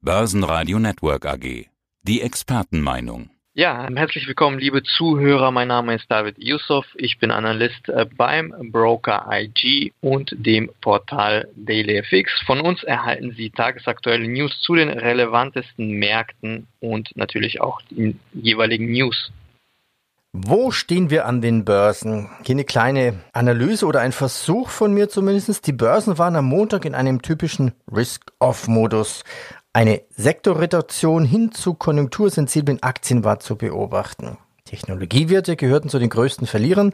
Börsenradio Network AG. Die Expertenmeinung. Ja, herzlich willkommen, liebe Zuhörer. Mein Name ist David Yusuf. Ich bin Analyst äh, beim Broker IG und dem Portal DailyFX. Von uns erhalten Sie tagesaktuelle News zu den relevantesten Märkten und natürlich auch den jeweiligen News. Wo stehen wir an den Börsen? Hier eine kleine Analyse oder ein Versuch von mir zumindest. Die Börsen waren am Montag in einem typischen Risk-Off-Modus. Eine Sektorrotation hin zu konjunktursensiblen Aktien war zu beobachten. Technologiewerte gehörten zu den größten Verlierern.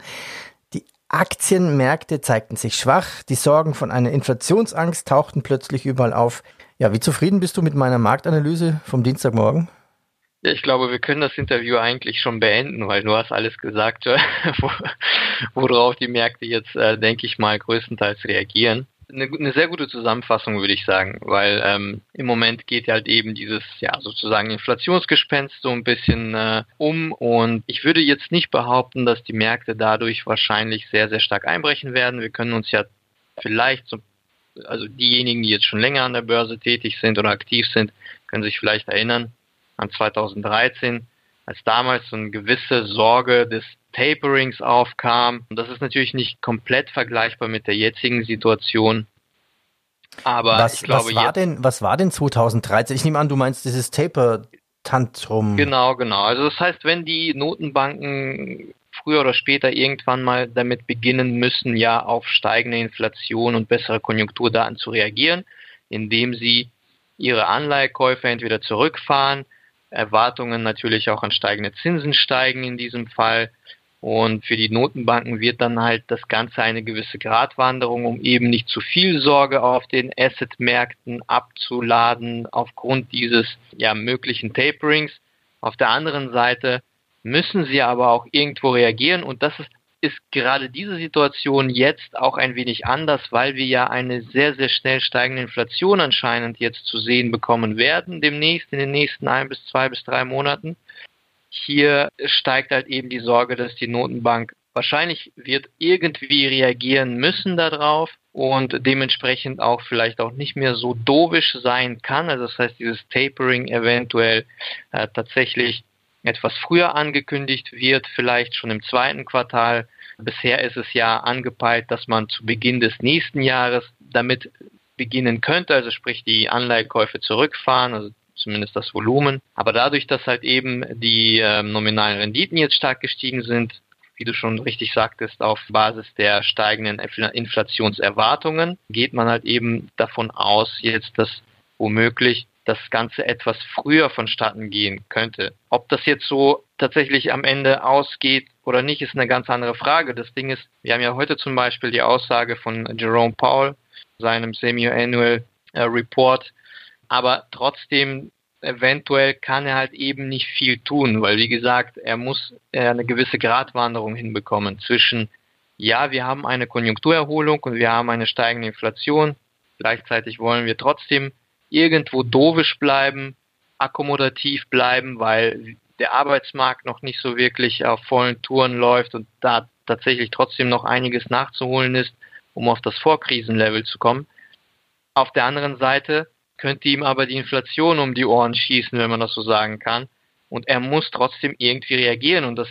Die Aktienmärkte zeigten sich schwach. Die Sorgen von einer Inflationsangst tauchten plötzlich überall auf. Ja, wie zufrieden bist du mit meiner Marktanalyse vom Dienstagmorgen? Ja, ich glaube, wir können das Interview eigentlich schon beenden, weil du hast alles gesagt, worauf die Märkte jetzt, äh, denke ich mal, größtenteils reagieren eine, eine sehr gute Zusammenfassung, würde ich sagen, weil ähm, im Moment geht halt eben dieses, ja, sozusagen Inflationsgespenst so ein bisschen äh, um und ich würde jetzt nicht behaupten, dass die Märkte dadurch wahrscheinlich sehr, sehr stark einbrechen werden. Wir können uns ja vielleicht so, also diejenigen, die jetzt schon länger an der Börse tätig sind oder aktiv sind, können sich vielleicht erinnern an 2013, als damals so eine gewisse Sorge des Taperings aufkam. Und das ist natürlich nicht komplett vergleichbar mit der jetzigen Situation. Aber was, glaube, was war denn, was war denn 2013? Ich nehme an, du meinst dieses Taper-Tantrum. Genau, genau. Also das heißt, wenn die Notenbanken früher oder später irgendwann mal damit beginnen müssen, ja auf steigende Inflation und bessere Konjunkturdaten zu reagieren, indem sie ihre Anleihekäufe entweder zurückfahren, Erwartungen natürlich auch an steigende Zinsen steigen in diesem Fall und für die Notenbanken wird dann halt das Ganze eine gewisse Gratwanderung, um eben nicht zu viel Sorge auf den Assetmärkten abzuladen aufgrund dieses ja, möglichen Taperings. Auf der anderen Seite müssen sie aber auch irgendwo reagieren und das ist, ist gerade diese Situation jetzt auch ein wenig anders, weil wir ja eine sehr, sehr schnell steigende Inflation anscheinend jetzt zu sehen bekommen werden, demnächst in den nächsten ein bis zwei bis drei Monaten. Hier steigt halt eben die Sorge, dass die Notenbank wahrscheinlich wird irgendwie reagieren müssen darauf und dementsprechend auch vielleicht auch nicht mehr so dovisch sein kann. Also das heißt, dieses Tapering eventuell äh, tatsächlich etwas früher angekündigt wird, vielleicht schon im zweiten Quartal. Bisher ist es ja angepeilt, dass man zu Beginn des nächsten Jahres damit beginnen könnte, also sprich die Anleihekäufe zurückfahren, also zumindest das Volumen. Aber dadurch, dass halt eben die äh, nominalen Renditen jetzt stark gestiegen sind, wie du schon richtig sagtest, auf Basis der steigenden Inflationserwartungen, geht man halt eben davon aus, jetzt, dass womöglich das Ganze etwas früher vonstatten gehen könnte. Ob das jetzt so tatsächlich am Ende ausgeht oder nicht, ist eine ganz andere Frage. Das Ding ist, wir haben ja heute zum Beispiel die Aussage von Jerome Powell, seinem Semi-Annual äh, Report, aber trotzdem eventuell kann er halt eben nicht viel tun, weil wie gesagt, er muss äh, eine gewisse Gratwanderung hinbekommen zwischen, ja, wir haben eine Konjunkturerholung und wir haben eine steigende Inflation, gleichzeitig wollen wir trotzdem irgendwo dovisch bleiben, akkommodativ bleiben, weil der Arbeitsmarkt noch nicht so wirklich auf vollen Touren läuft und da tatsächlich trotzdem noch einiges nachzuholen ist, um auf das Vorkrisenlevel zu kommen. Auf der anderen Seite könnte ihm aber die Inflation um die Ohren schießen, wenn man das so sagen kann. Und er muss trotzdem irgendwie reagieren. Und das,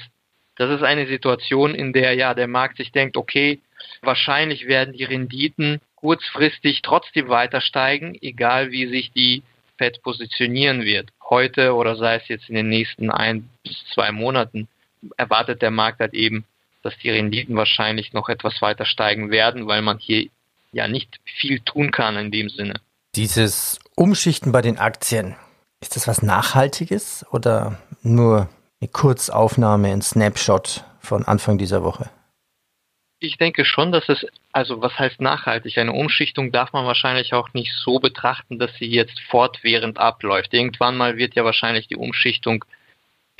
das ist eine Situation, in der ja der Markt sich denkt, okay, wahrscheinlich werden die Renditen kurzfristig trotzdem weiter steigen, egal wie sich die Fed positionieren wird. Heute oder sei es jetzt in den nächsten ein bis zwei Monaten erwartet der Markt halt eben, dass die Renditen wahrscheinlich noch etwas weiter steigen werden, weil man hier ja nicht viel tun kann in dem Sinne. Dieses Umschichten bei den Aktien, ist das was Nachhaltiges oder nur eine Kurzaufnahme, ein Snapshot von Anfang dieser Woche? Ich denke schon, dass es, also was heißt nachhaltig? Eine Umschichtung darf man wahrscheinlich auch nicht so betrachten, dass sie jetzt fortwährend abläuft. Irgendwann mal wird ja wahrscheinlich die Umschichtung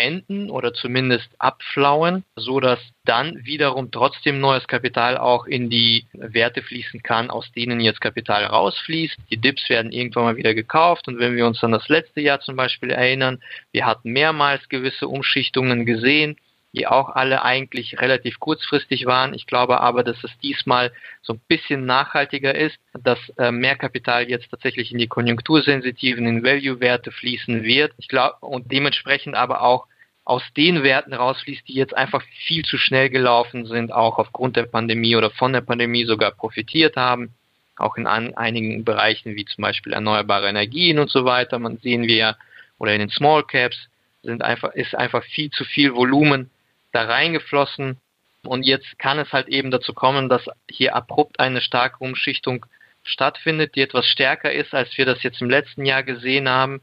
enden oder zumindest abflauen, so dass dann wiederum trotzdem neues Kapital auch in die Werte fließen kann, aus denen jetzt Kapital rausfließt. Die Dips werden irgendwann mal wieder gekauft und wenn wir uns an das letzte Jahr zum Beispiel erinnern, wir hatten mehrmals gewisse Umschichtungen gesehen, die auch alle eigentlich relativ kurzfristig waren. Ich glaube aber, dass es diesmal so ein bisschen nachhaltiger ist, dass äh, mehr Kapital jetzt tatsächlich in die konjunktursensitiven, in Value-Werte fließen wird. Ich glaube, und dementsprechend aber auch aus den Werten rausfließt, die jetzt einfach viel zu schnell gelaufen sind, auch aufgrund der Pandemie oder von der Pandemie sogar profitiert haben. Auch in an, einigen Bereichen wie zum Beispiel erneuerbare Energien und so weiter. Man sehen wir ja, oder in den Small Caps sind einfach, ist einfach viel zu viel Volumen da reingeflossen. Und jetzt kann es halt eben dazu kommen, dass hier abrupt eine starke Umschichtung stattfindet, die etwas stärker ist, als wir das jetzt im letzten Jahr gesehen haben.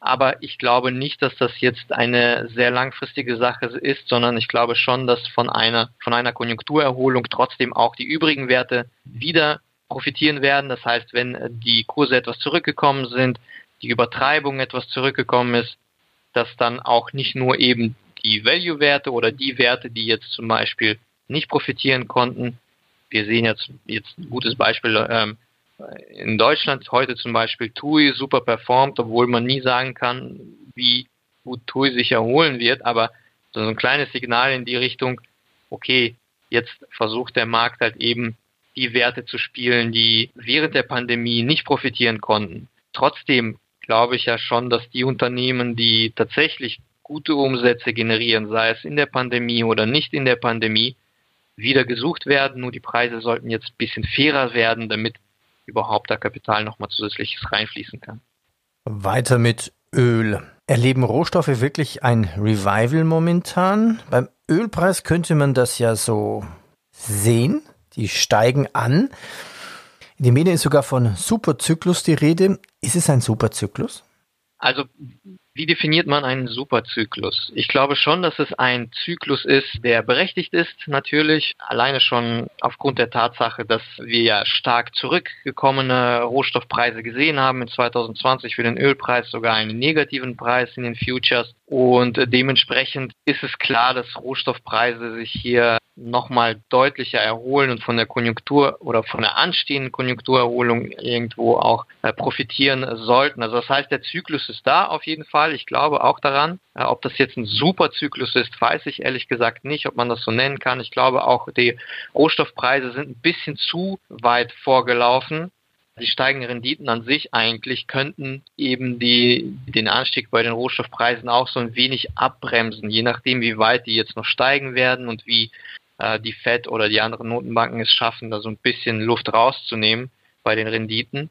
Aber ich glaube nicht, dass das jetzt eine sehr langfristige Sache ist, sondern ich glaube schon, dass von einer, von einer Konjunkturerholung trotzdem auch die übrigen Werte wieder profitieren werden. Das heißt, wenn die Kurse etwas zurückgekommen sind, die Übertreibung etwas zurückgekommen ist, dass dann auch nicht nur eben die Value-Werte oder die Werte, die jetzt zum Beispiel nicht profitieren konnten. Wir sehen jetzt, jetzt ein gutes Beispiel ähm, in Deutschland heute zum Beispiel TUI super performt, obwohl man nie sagen kann, wie gut TUI sich erholen wird, aber so ein kleines Signal in die Richtung, okay, jetzt versucht der Markt halt eben die Werte zu spielen, die während der Pandemie nicht profitieren konnten. Trotzdem glaube ich ja schon, dass die Unternehmen, die tatsächlich gute Umsätze generieren, sei es in der Pandemie oder nicht in der Pandemie, wieder gesucht werden. Nur die Preise sollten jetzt ein bisschen fairer werden, damit überhaupt da Kapital nochmal zusätzliches reinfließen kann. Weiter mit Öl. Erleben Rohstoffe wirklich ein Revival momentan? Beim Ölpreis könnte man das ja so sehen. Die steigen an. In den Medien ist sogar von Superzyklus die Rede. Ist es ein Superzyklus? Also wie definiert man einen Superzyklus? Ich glaube schon, dass es ein Zyklus ist, der berechtigt ist, natürlich. Alleine schon aufgrund der Tatsache, dass wir ja stark zurückgekommene Rohstoffpreise gesehen haben. In 2020 für den Ölpreis sogar einen negativen Preis in den Futures. Und dementsprechend ist es klar, dass Rohstoffpreise sich hier nochmal deutlicher erholen und von der Konjunktur oder von der anstehenden Konjunkturerholung irgendwo auch äh, profitieren sollten. Also das heißt, der Zyklus ist da auf jeden Fall. Ich glaube auch daran. Ob das jetzt ein Superzyklus ist, weiß ich ehrlich gesagt nicht, ob man das so nennen kann. Ich glaube auch, die Rohstoffpreise sind ein bisschen zu weit vorgelaufen die steigenden Renditen an sich eigentlich könnten eben die, den Anstieg bei den Rohstoffpreisen auch so ein wenig abbremsen, je nachdem, wie weit die jetzt noch steigen werden und wie äh, die Fed oder die anderen Notenbanken es schaffen, da so ein bisschen Luft rauszunehmen bei den Renditen.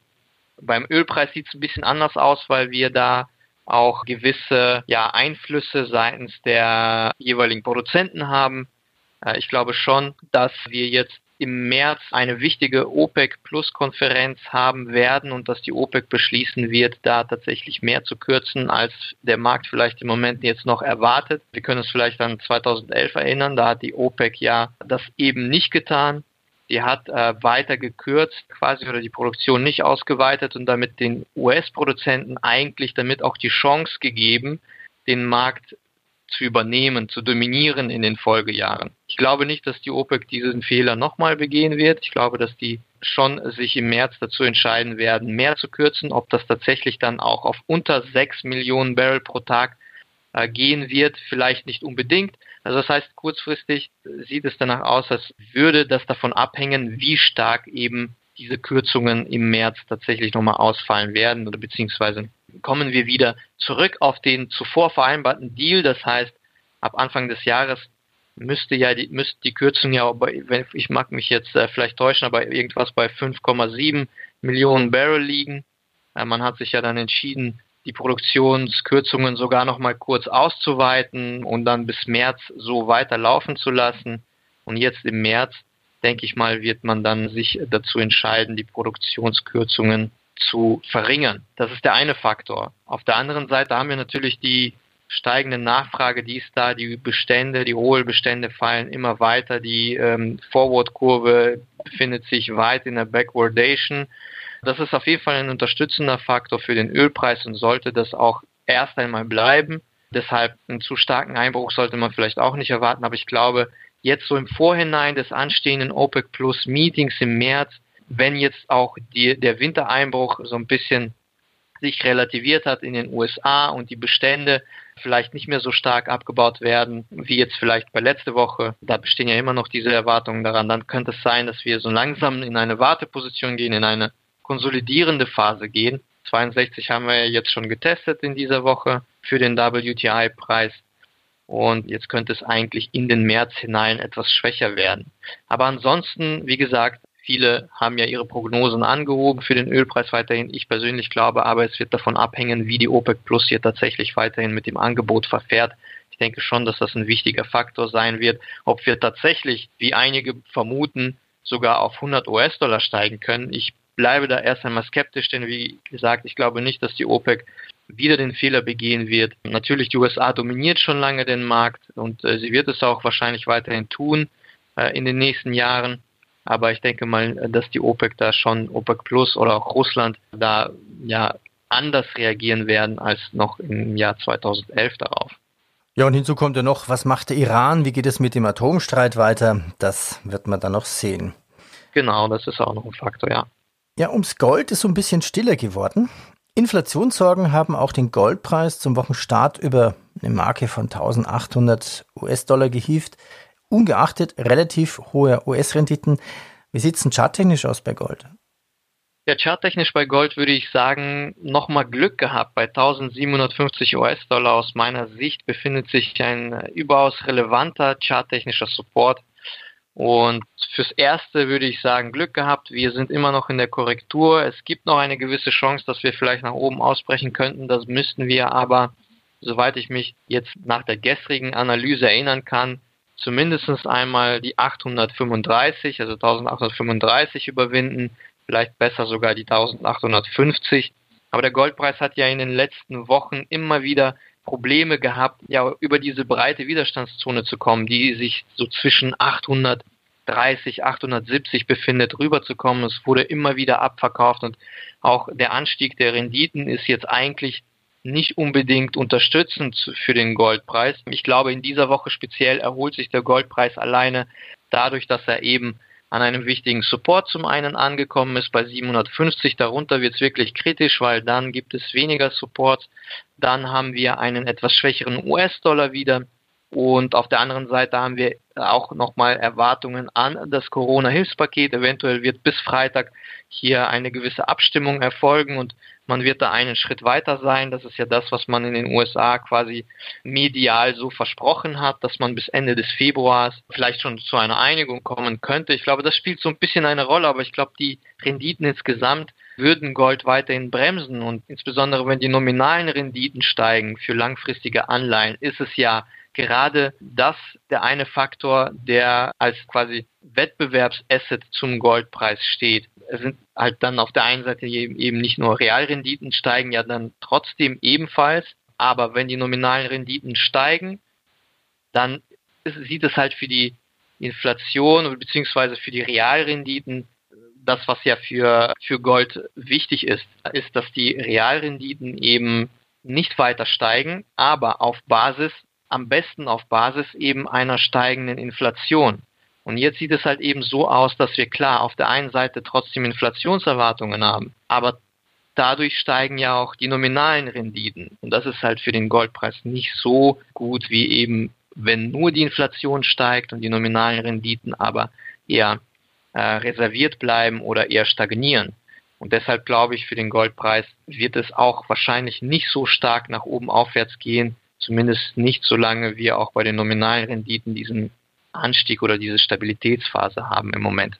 Beim Ölpreis sieht es ein bisschen anders aus, weil wir da auch gewisse ja, Einflüsse seitens der jeweiligen Produzenten haben. Äh, ich glaube schon, dass wir jetzt im März eine wichtige OPEC-Plus-Konferenz haben werden und dass die OPEC beschließen wird, da tatsächlich mehr zu kürzen, als der Markt vielleicht im Moment jetzt noch erwartet. Wir können uns vielleicht an 2011 erinnern, da hat die OPEC ja das eben nicht getan. Die hat äh, weiter gekürzt quasi oder die Produktion nicht ausgeweitet und damit den US-Produzenten eigentlich damit auch die Chance gegeben, den Markt zu übernehmen, zu dominieren in den Folgejahren. Ich glaube nicht, dass die OPEC diesen Fehler nochmal begehen wird. Ich glaube, dass die schon sich im März dazu entscheiden werden, mehr zu kürzen. Ob das tatsächlich dann auch auf unter 6 Millionen Barrel pro Tag äh, gehen wird, vielleicht nicht unbedingt. Also das heißt, kurzfristig sieht es danach aus, als würde das davon abhängen, wie stark eben diese Kürzungen im März tatsächlich nochmal ausfallen werden oder beziehungsweise kommen wir wieder zurück auf den zuvor vereinbarten Deal. Das heißt, ab Anfang des Jahres müsste ja die, müsste die Kürzung ja, ich mag mich jetzt äh, vielleicht täuschen, aber irgendwas bei 5,7 Millionen Barrel liegen. Äh, man hat sich ja dann entschieden, die Produktionskürzungen sogar noch mal kurz auszuweiten und dann bis März so weiterlaufen zu lassen. Und jetzt im März, denke ich mal, wird man dann sich dazu entscheiden, die Produktionskürzungen zu verringern. Das ist der eine Faktor. Auf der anderen Seite haben wir natürlich die steigende Nachfrage, die ist da, die Bestände, die Rohölbestände fallen immer weiter, die ähm, Forward-Kurve befindet sich weit in der Backwardation. Das ist auf jeden Fall ein unterstützender Faktor für den Ölpreis und sollte das auch erst einmal bleiben. Deshalb einen zu starken Einbruch sollte man vielleicht auch nicht erwarten, aber ich glaube, jetzt so im Vorhinein des anstehenden OPEC Plus Meetings im März wenn jetzt auch die, der Wintereinbruch so ein bisschen sich relativiert hat in den USA und die Bestände vielleicht nicht mehr so stark abgebaut werden, wie jetzt vielleicht bei letzte Woche. Da bestehen ja immer noch diese Erwartungen daran. Dann könnte es sein, dass wir so langsam in eine Warteposition gehen, in eine konsolidierende Phase gehen. 62 haben wir jetzt schon getestet in dieser Woche für den WTI-Preis. Und jetzt könnte es eigentlich in den März hinein etwas schwächer werden. Aber ansonsten, wie gesagt, viele haben ja ihre Prognosen angehoben für den Ölpreis weiterhin. Ich persönlich glaube aber, es wird davon abhängen, wie die OPEC Plus hier tatsächlich weiterhin mit dem Angebot verfährt. Ich denke schon, dass das ein wichtiger Faktor sein wird, ob wir tatsächlich, wie einige vermuten, sogar auf 100 US-Dollar steigen können. Ich bleibe da erst einmal skeptisch, denn wie gesagt, ich glaube nicht, dass die OPEC wieder den Fehler begehen wird. Natürlich, die USA dominiert schon lange den Markt und äh, sie wird es auch wahrscheinlich weiterhin tun äh, in den nächsten Jahren. Aber ich denke mal, dass die OPEC da schon, OPEC Plus oder auch Russland da ja anders reagieren werden als noch im Jahr 2011 darauf. Ja, und hinzu kommt ja noch, was macht der Iran? Wie geht es mit dem Atomstreit weiter? Das wird man dann noch sehen. Genau, das ist auch noch ein Faktor, ja. Ja, ums Gold ist so ein bisschen stiller geworden. Inflationssorgen haben auch den Goldpreis zum Wochenstart über eine Marke von 1800 US-Dollar gehievt. Ungeachtet relativ hoher US-Renditen. Wie sieht es denn charttechnisch aus bei Gold? Ja, charttechnisch bei Gold würde ich sagen, nochmal Glück gehabt. Bei 1750 US-Dollar aus meiner Sicht befindet sich ein überaus relevanter charttechnischer Support. Und fürs Erste würde ich sagen, Glück gehabt. Wir sind immer noch in der Korrektur. Es gibt noch eine gewisse Chance, dass wir vielleicht nach oben ausbrechen könnten. Das müssten wir aber, soweit ich mich jetzt nach der gestrigen Analyse erinnern kann, zumindest einmal die 835, also 1835 überwinden. Vielleicht besser sogar die 1850. Aber der Goldpreis hat ja in den letzten Wochen immer wieder Probleme gehabt, ja, über diese breite Widerstandszone zu kommen, die sich so zwischen 830, 870 befindet, rüberzukommen. Es wurde immer wieder abverkauft und auch der Anstieg der Renditen ist jetzt eigentlich nicht unbedingt unterstützend für den Goldpreis. Ich glaube, in dieser Woche speziell erholt sich der Goldpreis alleine dadurch, dass er eben an einem wichtigen Support zum einen angekommen ist bei 750. Darunter wird es wirklich kritisch, weil dann gibt es weniger Support. Dann haben wir einen etwas schwächeren US-Dollar wieder. Und auf der anderen Seite haben wir auch nochmal Erwartungen an das Corona-Hilfspaket. Eventuell wird bis Freitag hier eine gewisse Abstimmung erfolgen und man wird da einen Schritt weiter sein. Das ist ja das, was man in den USA quasi medial so versprochen hat, dass man bis Ende des Februars vielleicht schon zu einer Einigung kommen könnte. Ich glaube, das spielt so ein bisschen eine Rolle, aber ich glaube, die Renditen insgesamt würden Gold weiterhin bremsen und insbesondere wenn die nominalen Renditen steigen für langfristige Anleihen, ist es ja gerade das der eine Faktor, der als quasi Wettbewerbsasset zum Goldpreis steht. Es sind halt dann auf der einen Seite eben nicht nur Realrenditen steigen ja dann trotzdem ebenfalls, aber wenn die nominalen Renditen steigen, dann sieht es halt für die Inflation bzw. für die Realrenditen das, was ja für, für Gold wichtig ist, ist, dass die Realrenditen eben nicht weiter steigen, aber auf Basis am besten auf Basis eben einer steigenden Inflation. Und jetzt sieht es halt eben so aus, dass wir klar auf der einen Seite trotzdem Inflationserwartungen haben, aber dadurch steigen ja auch die nominalen Renditen. Und das ist halt für den Goldpreis nicht so gut wie eben, wenn nur die Inflation steigt und die nominalen Renditen aber eher äh, reserviert bleiben oder eher stagnieren. Und deshalb glaube ich, für den Goldpreis wird es auch wahrscheinlich nicht so stark nach oben aufwärts gehen, Zumindest nicht so lange wir auch bei den nominalen Renditen diesen Anstieg oder diese Stabilitätsphase haben im Moment.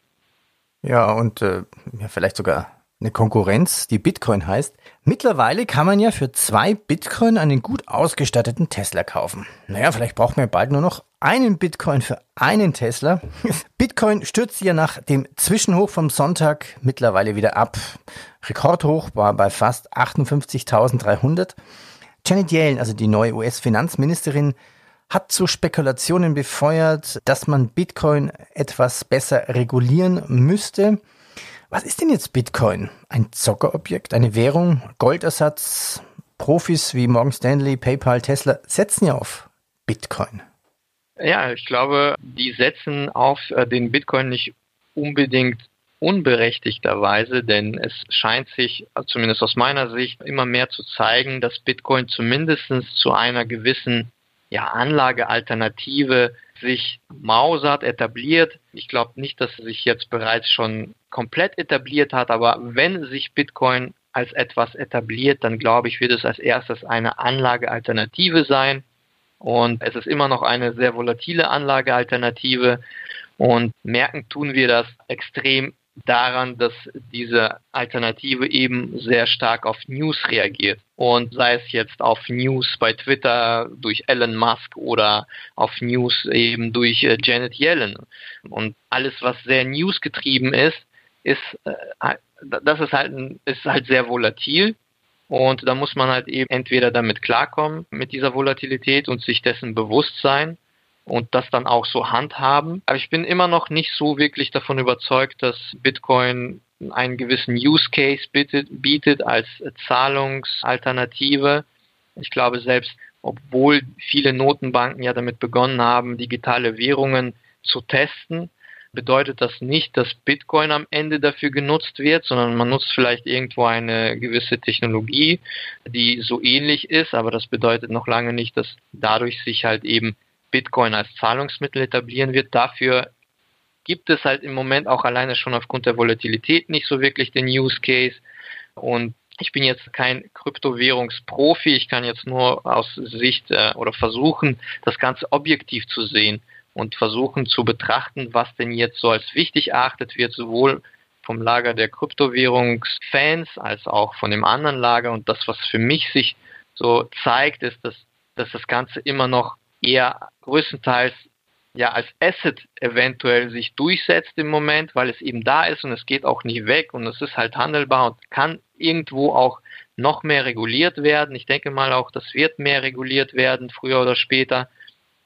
Ja, und äh, ja, vielleicht sogar eine Konkurrenz, die Bitcoin heißt. Mittlerweile kann man ja für zwei Bitcoin einen gut ausgestatteten Tesla kaufen. Naja, vielleicht brauchen wir bald nur noch einen Bitcoin für einen Tesla. Bitcoin stürzt ja nach dem Zwischenhoch vom Sonntag mittlerweile wieder ab. Rekordhoch war bei fast 58.300. Janet Yellen, also die neue US-Finanzministerin, hat zu Spekulationen befeuert, dass man Bitcoin etwas besser regulieren müsste. Was ist denn jetzt Bitcoin? Ein Zockerobjekt, eine Währung, Goldersatz? Profis wie Morgan Stanley, PayPal, Tesla setzen ja auf Bitcoin. Ja, ich glaube, die setzen auf äh, den Bitcoin nicht unbedingt unberechtigterweise, denn es scheint sich, zumindest aus meiner Sicht, immer mehr zu zeigen, dass Bitcoin zumindest zu einer gewissen ja, Anlagealternative sich mausert, etabliert. Ich glaube nicht, dass es sich jetzt bereits schon komplett etabliert hat, aber wenn sich Bitcoin als etwas etabliert, dann glaube ich, wird es als erstes eine Anlagealternative sein. Und es ist immer noch eine sehr volatile Anlagealternative. Und merken tun wir das extrem daran, dass diese Alternative eben sehr stark auf News reagiert. Und sei es jetzt auf News bei Twitter durch Elon Musk oder auf News eben durch äh, Janet Yellen. Und alles, was sehr newsgetrieben ist, ist, äh, das ist halt, ist halt sehr volatil. Und da muss man halt eben entweder damit klarkommen, mit dieser Volatilität und sich dessen bewusst sein und das dann auch so handhaben. Aber ich bin immer noch nicht so wirklich davon überzeugt, dass Bitcoin einen gewissen Use Case bietet, bietet als Zahlungsalternative. Ich glaube selbst, obwohl viele Notenbanken ja damit begonnen haben, digitale Währungen zu testen, bedeutet das nicht, dass Bitcoin am Ende dafür genutzt wird, sondern man nutzt vielleicht irgendwo eine gewisse Technologie, die so ähnlich ist, aber das bedeutet noch lange nicht, dass dadurch sich halt eben Bitcoin als Zahlungsmittel etablieren wird. Dafür gibt es halt im Moment auch alleine schon aufgrund der Volatilität nicht so wirklich den Use Case. Und ich bin jetzt kein Kryptowährungsprofi, ich kann jetzt nur aus Sicht äh, oder versuchen, das Ganze objektiv zu sehen und versuchen zu betrachten, was denn jetzt so als wichtig erachtet wird, sowohl vom Lager der Kryptowährungsfans als auch von dem anderen Lager. Und das, was für mich sich so zeigt, ist, dass, dass das Ganze immer noch eher größtenteils ja als Asset eventuell sich durchsetzt im Moment, weil es eben da ist und es geht auch nicht weg und es ist halt handelbar und kann irgendwo auch noch mehr reguliert werden. Ich denke mal auch, das wird mehr reguliert werden, früher oder später,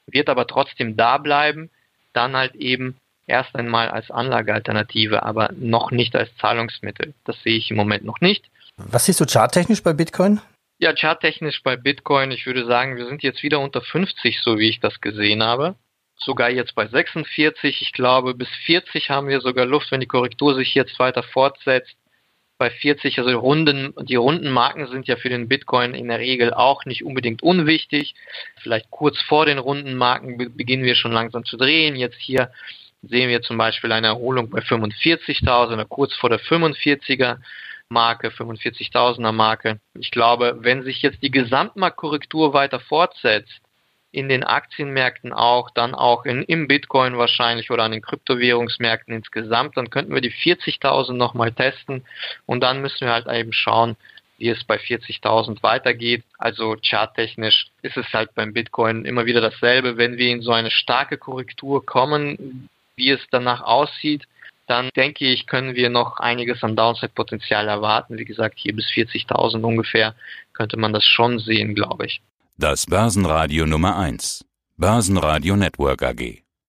wird aber trotzdem da bleiben, dann halt eben erst einmal als Anlagealternative, aber noch nicht als Zahlungsmittel. Das sehe ich im Moment noch nicht. Was siehst du charttechnisch bei Bitcoin? Ja, charttechnisch bei Bitcoin, ich würde sagen, wir sind jetzt wieder unter 50, so wie ich das gesehen habe. Sogar jetzt bei 46. Ich glaube, bis 40 haben wir sogar Luft, wenn die Korrektur sich jetzt weiter fortsetzt. Bei 40, also runden, die runden Marken sind ja für den Bitcoin in der Regel auch nicht unbedingt unwichtig. Vielleicht kurz vor den runden Marken beginnen wir schon langsam zu drehen. Jetzt hier sehen wir zum Beispiel eine Erholung bei 45.000 kurz vor der 45er. Marke, 45.000er Marke. Ich glaube, wenn sich jetzt die Gesamtmarktkorrektur weiter fortsetzt, in den Aktienmärkten auch, dann auch in, im Bitcoin wahrscheinlich oder an den Kryptowährungsmärkten insgesamt, dann könnten wir die 40.000 nochmal testen und dann müssen wir halt eben schauen, wie es bei 40.000 weitergeht. Also charttechnisch ist es halt beim Bitcoin immer wieder dasselbe. Wenn wir in so eine starke Korrektur kommen, wie es danach aussieht, dann denke ich, können wir noch einiges an Downside-Potenzial erwarten. Wie gesagt, hier bis 40.000 ungefähr könnte man das schon sehen, glaube ich. Das Börsenradio Nummer 1. Börsenradio Network AG.